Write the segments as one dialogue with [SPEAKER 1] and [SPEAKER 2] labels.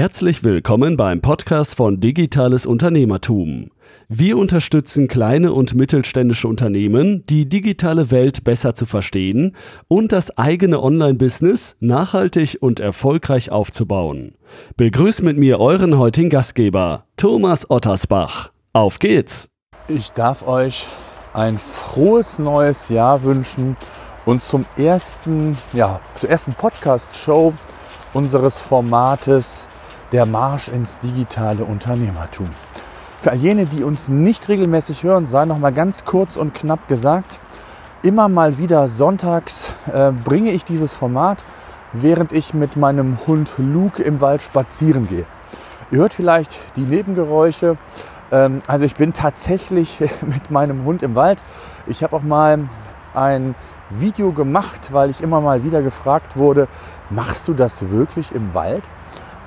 [SPEAKER 1] Herzlich willkommen beim Podcast von Digitales Unternehmertum. Wir unterstützen kleine und mittelständische Unternehmen, die digitale Welt besser zu verstehen und das eigene Online-Business nachhaltig und erfolgreich aufzubauen. Begrüßt mit mir euren heutigen Gastgeber, Thomas Ottersbach. Auf geht's!
[SPEAKER 2] Ich darf euch ein frohes neues Jahr wünschen und zum ersten, ja, zur ersten Podcast-Show unseres Formates Der Marsch ins digitale Unternehmertum. Für all jene, die uns nicht regelmäßig hören, sei noch mal ganz kurz und knapp gesagt, immer mal wieder sonntags äh, bringe ich dieses Format, während ich mit meinem Hund Luke im Wald spazieren gehe. Ihr hört vielleicht die Nebengeräusche. Ähm, also ich bin tatsächlich mit meinem Hund im Wald. Ich habe auch mal ein Video gemacht, weil ich immer mal wieder gefragt wurde, machst du das wirklich im Wald?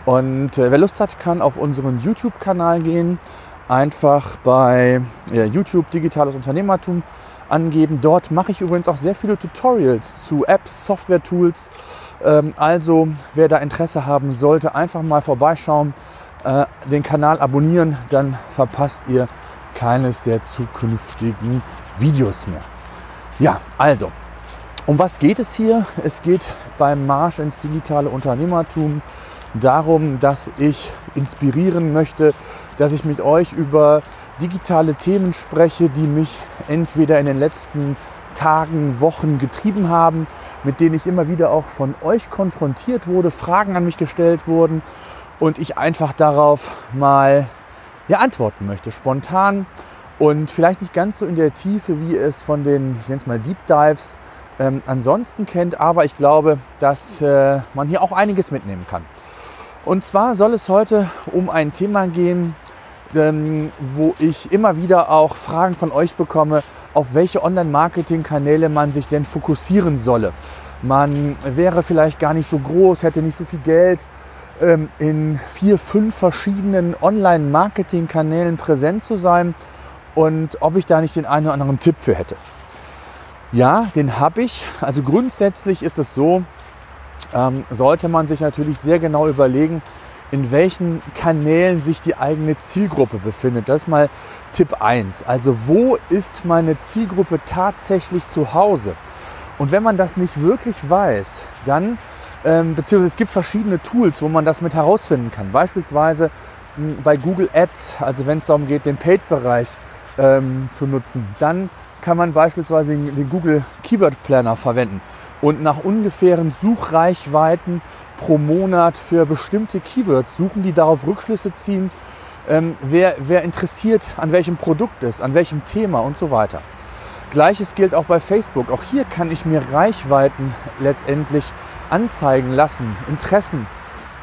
[SPEAKER 2] Und äh, wer Lust hat, kann auf unseren YouTube-Kanal gehen, einfach bei ja, YouTube Digitales Unternehmertum angeben. Dort mache ich übrigens auch sehr viele Tutorials zu Apps, Software-Tools. Ähm, also wer da Interesse haben sollte, einfach mal vorbeischauen, äh, den Kanal abonnieren, dann verpasst ihr keines der zukünftigen Videos mehr. Ja, also um was geht es hier? Es geht beim Marsch ins digitale Unternehmertum darum, dass ich inspirieren möchte, dass ich mit euch über digitale Themen spreche, die mich entweder in den letzten Tagen, Wochen getrieben haben, mit denen ich immer wieder auch von euch konfrontiert wurde, Fragen an mich gestellt wurden und ich einfach darauf mal ja, antworten möchte, spontan und vielleicht nicht ganz so in der Tiefe, wie es von den, ich nenne es mal Deep Dives, ähm, ansonsten kennt. Aber ich glaube, dass äh, man hier auch einiges mitnehmen kann. Und zwar soll es heute um ein Thema gehen, ähm, wo ich immer wieder auch Fragen von euch bekomme, auf welche Online-Marketing-Kanäle man sich denn fokussieren solle. Man wäre vielleicht gar nicht so groß, hätte nicht so viel Geld, ähm, in vier, fünf verschiedenen Online-Marketing-Kanälen präsent zu sein und ob ich da nicht den einen oder anderen Tipp für hätte. Ja, den habe ich. Also grundsätzlich ist es so, ähm, sollte man sich natürlich sehr genau überlegen, in welchen Kanälen sich die eigene Zielgruppe befindet. Das ist mal Tipp 1. Also wo ist meine Zielgruppe tatsächlich zu Hause? Und wenn man das nicht wirklich weiß, dann, ähm, beziehungsweise es gibt verschiedene Tools, wo man das mit herausfinden kann. Beispielsweise mh, hm, bei Google Ads, also wenn es darum geht, den Paid-Bereich ähm, zu nutzen. Dann kann man beispielsweise den Google Keyword Planner verwenden und nach ungefähren Suchreichweiten pro Monat für bestimmte Keywords suchen, die darauf Rückschlüsse ziehen, ähm, wer, wer interessiert an welchem Produkt ist, an welchem Thema und so weiter. Gleiches gilt auch bei Facebook. Auch hier kann ich mir Reichweiten letztendlich anzeigen lassen, Interessen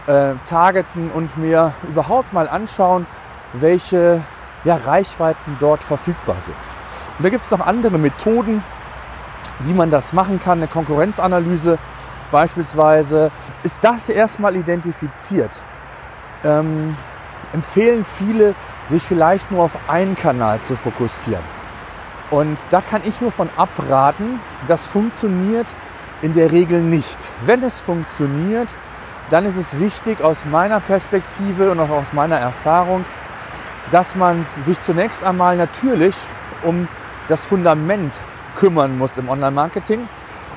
[SPEAKER 2] äh, targeten und mir überhaupt mal anschauen, welche ja, Reichweiten dort verfügbar sind. Und da gibt es noch andere Methoden, wie man das machen kann. Eine Konkurrenzanalyse beispielsweise. Ist das erstmal identifiziert? Ähm, empfehlen viele, sich vielleicht nur auf einen Kanal zu fokussieren. Und da kann ich nur von abraten, das funktioniert in der Regel nicht. Wenn es funktioniert, dann ist es wichtig aus meiner Perspektive und auch aus meiner Erfahrung, dass man sich zunächst einmal natürlich um das Fundament kümmern muss im Online-Marketing.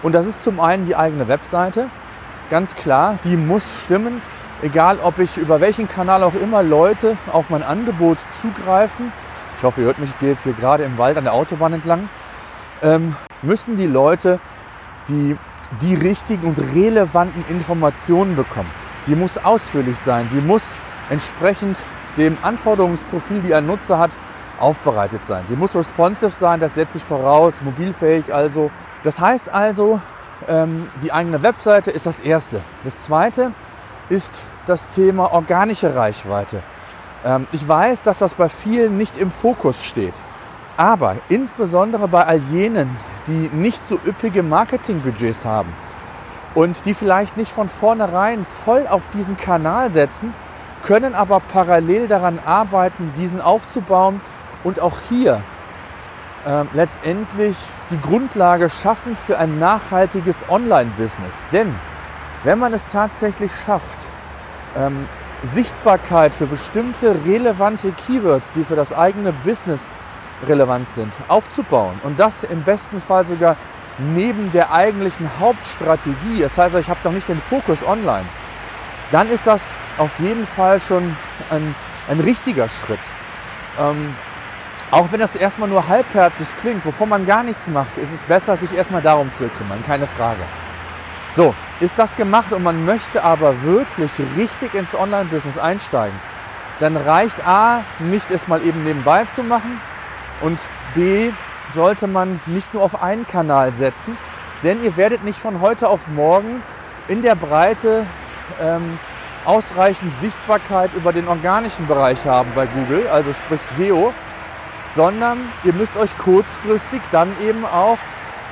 [SPEAKER 2] Und das ist zum einen die eigene Webseite. Ganz klar, die muss stimmen. Egal, ob ich über welchen Kanal auch immer Leute auf mein Angebot zugreifen. Ich hoffe, ihr hört mich, ich gehe jetzt hier gerade im Wald an der Autobahn entlang. Ähm, müssen die Leute die, die richtigen und relevanten Informationen bekommen. Die muss ausführlich sein. Die muss entsprechend dem Anforderungsprofil, die ein Nutzer hat, aufbereitet sein. Sie muss responsive sein, das setze ich voraus, mobilfähig also. Das heißt also, ähm, die eigene Webseite ist das Erste. Das Zweite ist das Thema organische Reichweite. Ähm, ich weiß, dass das bei vielen nicht im Fokus steht. Aber insbesondere bei all jenen, die nicht so üppige Marketingbudgets haben und die vielleicht nicht von vornherein voll auf diesen Kanal setzen, können aber parallel daran arbeiten, diesen aufzubauen und auch hier äh, letztendlich die Grundlage schaffen für ein nachhaltiges Online-Business. Denn wenn man es tatsächlich schafft, ähm, Sichtbarkeit für bestimmte relevante Keywords, die für das eigene Business relevant sind, aufzubauen. Und das im besten Fall sogar neben der eigentlichen Hauptstrategie. Das heißt, ich habe doch nicht den Fokus online. Dann ist das auf jeden Fall schon ein, ein richtiger Schritt. Ähm, auch wenn das erstmal nur halbherzig klingt, bevor man gar nichts macht, ist es besser, sich erstmal darum zu kümmern, keine Frage. So, ist das gemacht und man möchte aber wirklich richtig ins Online-Business einsteigen, dann reicht A, nicht es mal eben nebenbei zu machen und B, sollte man nicht nur auf einen Kanal setzen, denn ihr werdet nicht von heute auf morgen in der Breite ähm, ausreichend Sichtbarkeit über den organischen Bereich haben bei Google, also sprich SEO, sondern ihr müsst euch kurzfristig dann eben auch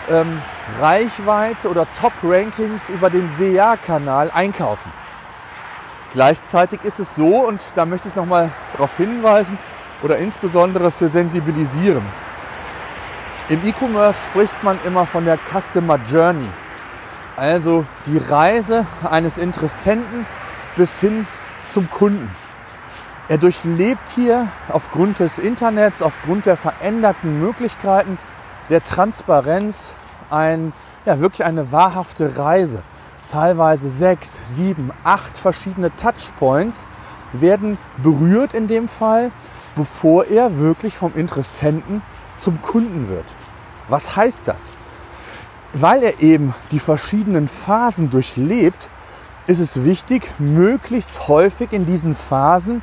[SPEAKER 2] ähm, Reichweite oder Top-Rankings über den SEA-Kanal einkaufen. Gleichzeitig ist es so, und da möchte ich nochmal darauf hinweisen oder insbesondere für sensibilisieren. Im E-Commerce spricht man immer von der Customer Journey, also die Reise eines Interessenten bis hin zum Kunden. Er durchlebt hier aufgrund des Internets, aufgrund der veränderten Möglichkeiten der Transparenz ein, ja, wirklich eine wahrhafte Reise. Teilweise sechs, sieben, acht verschiedene Touchpoints werden berührt in dem Fall, bevor er wirklich vom Interessenten zum Kunden wird. Was heißt das? Weil er eben die verschiedenen Phasen durchlebt, ist es wichtig, möglichst häufig in diesen Phasen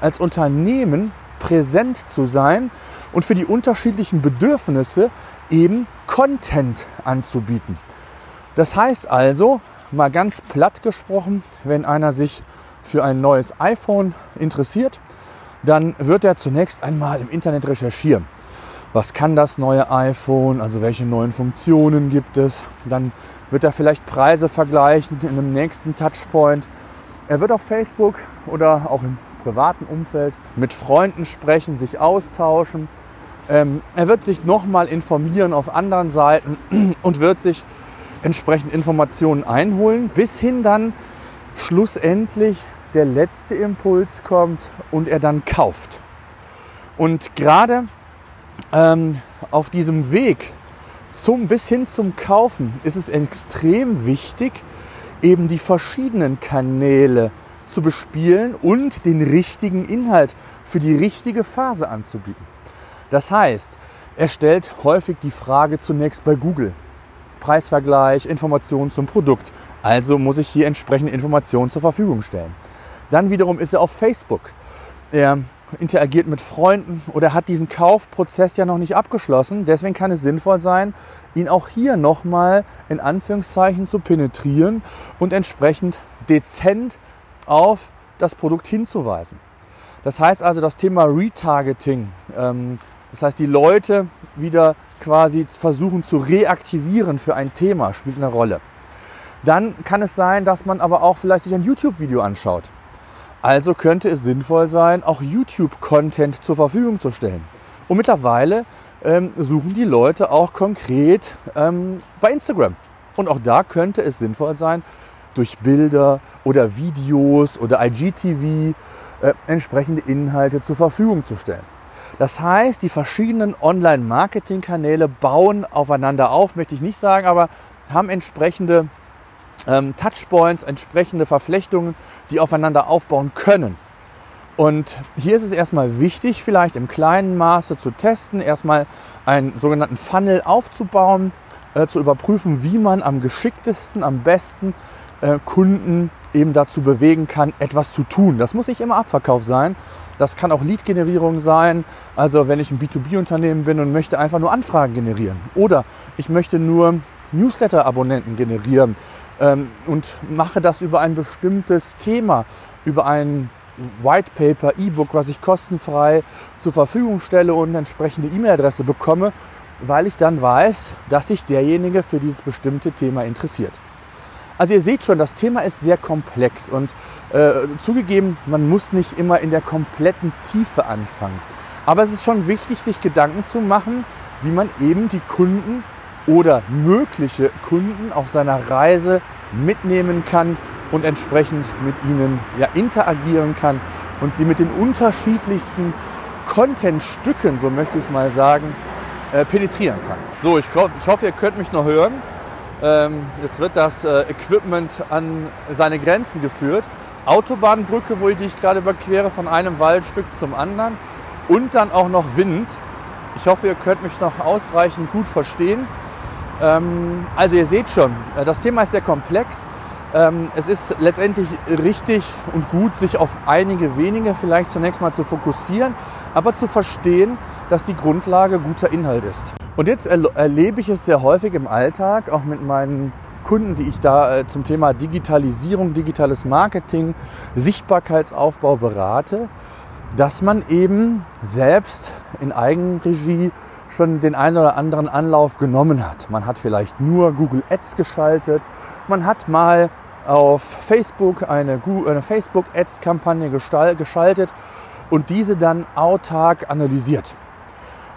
[SPEAKER 2] als Unternehmen präsent zu sein und für die unterschiedlichen Bedürfnisse eben Content anzubieten. Das heißt also, mal ganz platt gesprochen, wenn einer sich für ein neues iPhone interessiert, dann wird er zunächst einmal im Internet recherchieren. Was kann das neue iPhone? Also welche neuen Funktionen gibt es? Dann wird er vielleicht Preise vergleichen in einem nächsten Touchpoint. Er wird auf Facebook oder auch im privaten Umfeld mit Freunden sprechen, sich austauschen. Ähm, er wird sich nochmal informieren auf anderen Seiten und wird sich entsprechend Informationen einholen, bis hin dann schlussendlich der letzte Impuls kommt und er dann kauft. Und gerade ähm, auf diesem Weg zum, bis hin zum Kaufen ist es extrem wichtig, eben die verschiedenen Kanäle zu bespielen und den richtigen Inhalt für die richtige Phase anzubieten. Das heißt, er stellt häufig die Frage zunächst bei Google. Preisvergleich, Informationen zum Produkt. Also muss ich hier entsprechende Informationen zur Verfügung stellen. Dann wiederum ist er auf Facebook. Er interagiert mit Freunden oder hat diesen Kaufprozess ja noch nicht abgeschlossen. Deswegen kann es sinnvoll sein, ihn auch hier nochmal in Anführungszeichen zu penetrieren und entsprechend dezent auf das Produkt hinzuweisen. Das heißt also, das Thema Retargeting, ähm, das heißt, die Leute wieder quasi versuchen zu reaktivieren für ein Thema, spielt eine Rolle. Dann kann es sein, dass man aber auch vielleicht sich ein YouTube-Video anschaut. Also könnte es sinnvoll sein, auch YouTube-Content zur Verfügung zu stellen. Und mittlerweile ähm, suchen die Leute auch konkret ähm, bei Instagram. Und auch da könnte es sinnvoll sein, durch Bilder oder Videos oder IGTV äh, entsprechende Inhalte zur Verfügung zu stellen. Das heißt, die verschiedenen Online-Marketing-Kanäle bauen aufeinander auf, möchte ich nicht sagen, aber haben entsprechende ähm, Touchpoints, entsprechende Verflechtungen, die aufeinander aufbauen können. Und hier ist es erstmal wichtig, vielleicht im kleinen Maße zu testen, erstmal einen sogenannten Funnel aufzubauen, äh, zu überprüfen, wie man am geschicktesten, am besten äh, Kunden eben dazu bewegen kann, etwas zu tun. Das muss nicht immer Abverkauf sein. Das kann auch Lead-Generierung sein. Also wenn ich ein B2B-Unternehmen bin und möchte einfach nur Anfragen generieren. Oder ich möchte nur Newsletter-Abonnenten generieren ähm, und mache das über ein bestimmtes Thema, über ein White Paper, E-Book, was ich kostenfrei zur Verfügung stelle und eine entsprechende E-Mail-Adresse bekomme, weil ich dann weiß, dass sich derjenige für dieses bestimmte Thema interessiert. Also ihr seht schon, das Thema ist sehr komplex und äh, zugegeben, man muss nicht immer in der kompletten Tiefe anfangen. Aber es ist schon wichtig, sich Gedanken zu machen, wie man eben die Kunden oder mögliche Kunden auf seiner Reise mitnehmen kann und entsprechend mit ihnen ja, interagieren kann und sie mit den unterschiedlichsten Contentstücken, so möchte ich es mal sagen, äh, penetrieren kann. So, ich, ich, hoffe, ihr könnt mich noch hören. Ähm, jetzt wird das äh, Equipment an seine Grenzen geführt. Autobahnbrücke, wo ich, die ich gerade überquere, von einem Waldstück zum anderen. Und dann auch noch Wind. Ich hoffe, ihr könnt mich noch ausreichend gut verstehen. Ähm, also ihr seht schon, äh, das Thema ist sehr komplex. Ähm, es ist letztendlich richtig und gut, sich auf einige wenige vielleicht zunächst mal zu fokussieren, aber zu verstehen, dass die Grundlage guter Inhalt ist. Und jetzt erlebe ich es sehr häufig im Alltag, auch mit meinen Kunden, die ich da äh, zum Thema Digitalisierung, digitales Marketing, Sichtbarkeitsaufbau berate, dass man eben selbst in Eigenregie schon den einen oder anderen Anlauf genommen hat. Man hat vielleicht nur Google Ads geschaltet, man hat mal auf Facebook eine, eine Facebook Ads Kampagne geschaltet und diese dann autark analysiert.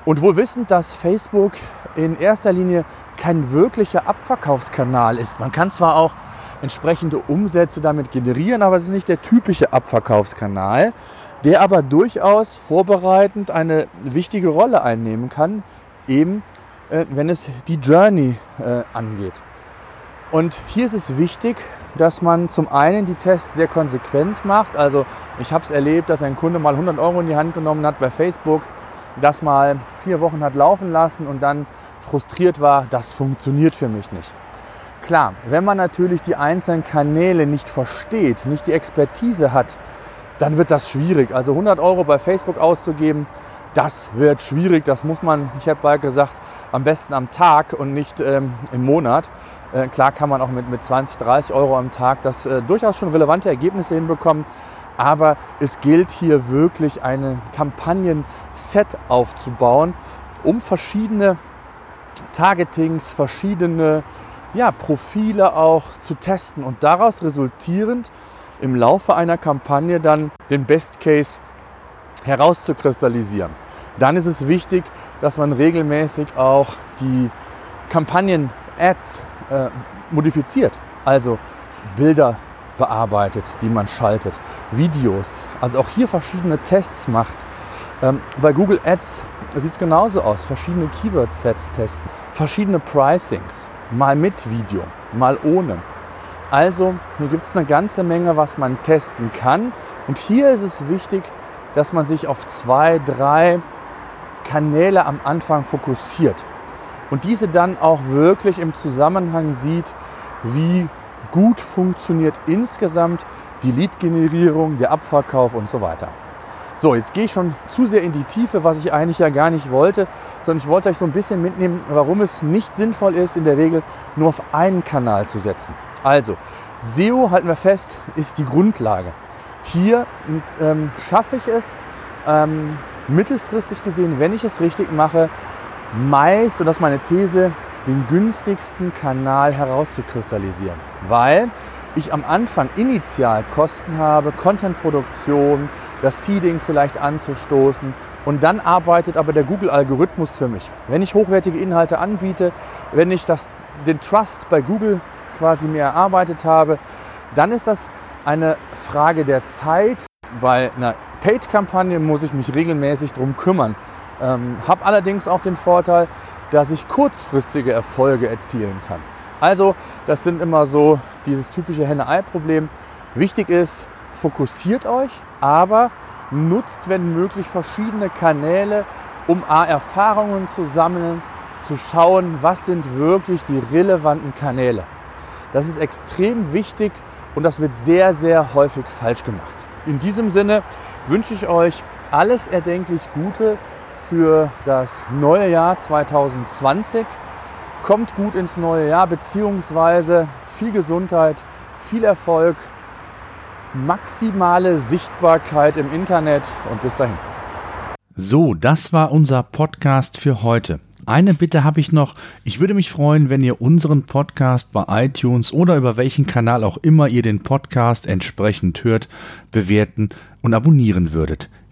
[SPEAKER 2] Und wohl wissend, dass Facebook in erster Linie kein wirklicher Abverkaufskanal ist. Man kann zwar auch entsprechende Umsätze damit generieren, aber es ist nicht der typische Abverkaufskanal, der aber durchaus vorbereitend eine wichtige Rolle einnehmen kann, eben äh, wenn es die Journey äh, angeht. Und hier ist es wichtig, dass man zum einen die Tests sehr konsequent macht. Also ich habe es erlebt, dass ein Kunde mal 100 Euro in die Hand genommen hat bei Facebook das mal vier Wochen hat laufen lassen und dann frustriert war, das funktioniert für mich nicht. Klar, wenn man natürlich die einzelnen Kanäle nicht versteht, nicht die Expertise hat, dann wird das schwierig. Also 100 Euro bei Facebook auszugeben, das wird schwierig. Das muss man, ich habe bald gesagt, am besten am Tag und nicht ähm, im Monat. Äh, klar kann man auch mit, mit 20, 30 Euro am Tag das äh, durchaus schon relevante Ergebnisse hinbekommen. Aber es gilt hier wirklich eine Kampagnen-Set aufzubauen, um verschiedene Targetings, verschiedene ja, Profile auch zu testen und daraus resultierend im Laufe einer Kampagne dann den Best Case herauszukristallisieren. Dann ist es wichtig, dass man regelmäßig auch die Kampagnen-Ads äh, modifiziert. Also Bilder bearbeitet, die man schaltet, Videos, also auch hier verschiedene Tests macht. Ähm, bei Google Ads sieht es genauso aus, verschiedene Keyword-Sets testen, verschiedene Pricings, mal mit Video, mal ohne. Also hier gibt es eine ganze Menge, was man testen kann. Und hier ist es wichtig, dass man sich auf zwei, drei Kanäle am Anfang fokussiert und diese dann auch wirklich im Zusammenhang sieht, wie gut funktioniert insgesamt die Lead-Generierung, der Abverkauf und so weiter. So, jetzt gehe ich schon zu sehr in die Tiefe, was ich eigentlich ja gar nicht wollte, sondern ich wollte euch so ein bisschen mitnehmen, warum es nicht sinnvoll ist, in der Regel nur auf einen Kanal zu setzen. Also, SEO, halten wir fest, ist die Grundlage. Hier ähm, schaffe ich es, ähm, mittelfristig gesehen, wenn ich es richtig mache, meist, und das ist meine These, den günstigsten Kanal herauszukristallisieren. Weil ich am Anfang initial Kosten habe, Contentproduktion, das Seeding vielleicht anzustoßen und dann arbeitet aber der Google-Algorithmus für mich. Wenn ich hochwertige Inhalte anbiete, wenn ich das, den Trust bei Google quasi mir erarbeitet habe, dann ist das eine Frage der Zeit. Bei einer Paid-Kampagne muss ich mich regelmäßig darum kümmern. Ähm, habe allerdings auch den Vorteil, dass ich kurzfristige Erfolge erzielen kann. Also, das sind immer so dieses typische Henne-Ei-Problem. Wichtig ist, fokussiert euch, aber nutzt, wenn möglich, verschiedene Kanäle, um A, Erfahrungen zu sammeln, zu schauen, was sind wirklich die relevanten Kanäle. Das ist extrem wichtig und das wird sehr, sehr häufig falsch gemacht. In diesem Sinne wünsche ich euch alles erdenklich Gute für das neue Jahr 2020. Kommt gut ins neue Jahr, beziehungsweise viel Gesundheit, viel Erfolg, maximale Sichtbarkeit im Internet und bis dahin.
[SPEAKER 1] So, das war unser Podcast für heute. Eine Bitte habe ich noch. Ich würde mich freuen, wenn ihr unseren Podcast bei iTunes oder über welchen Kanal auch immer ihr den Podcast entsprechend hört, bewerten und abonnieren würdet.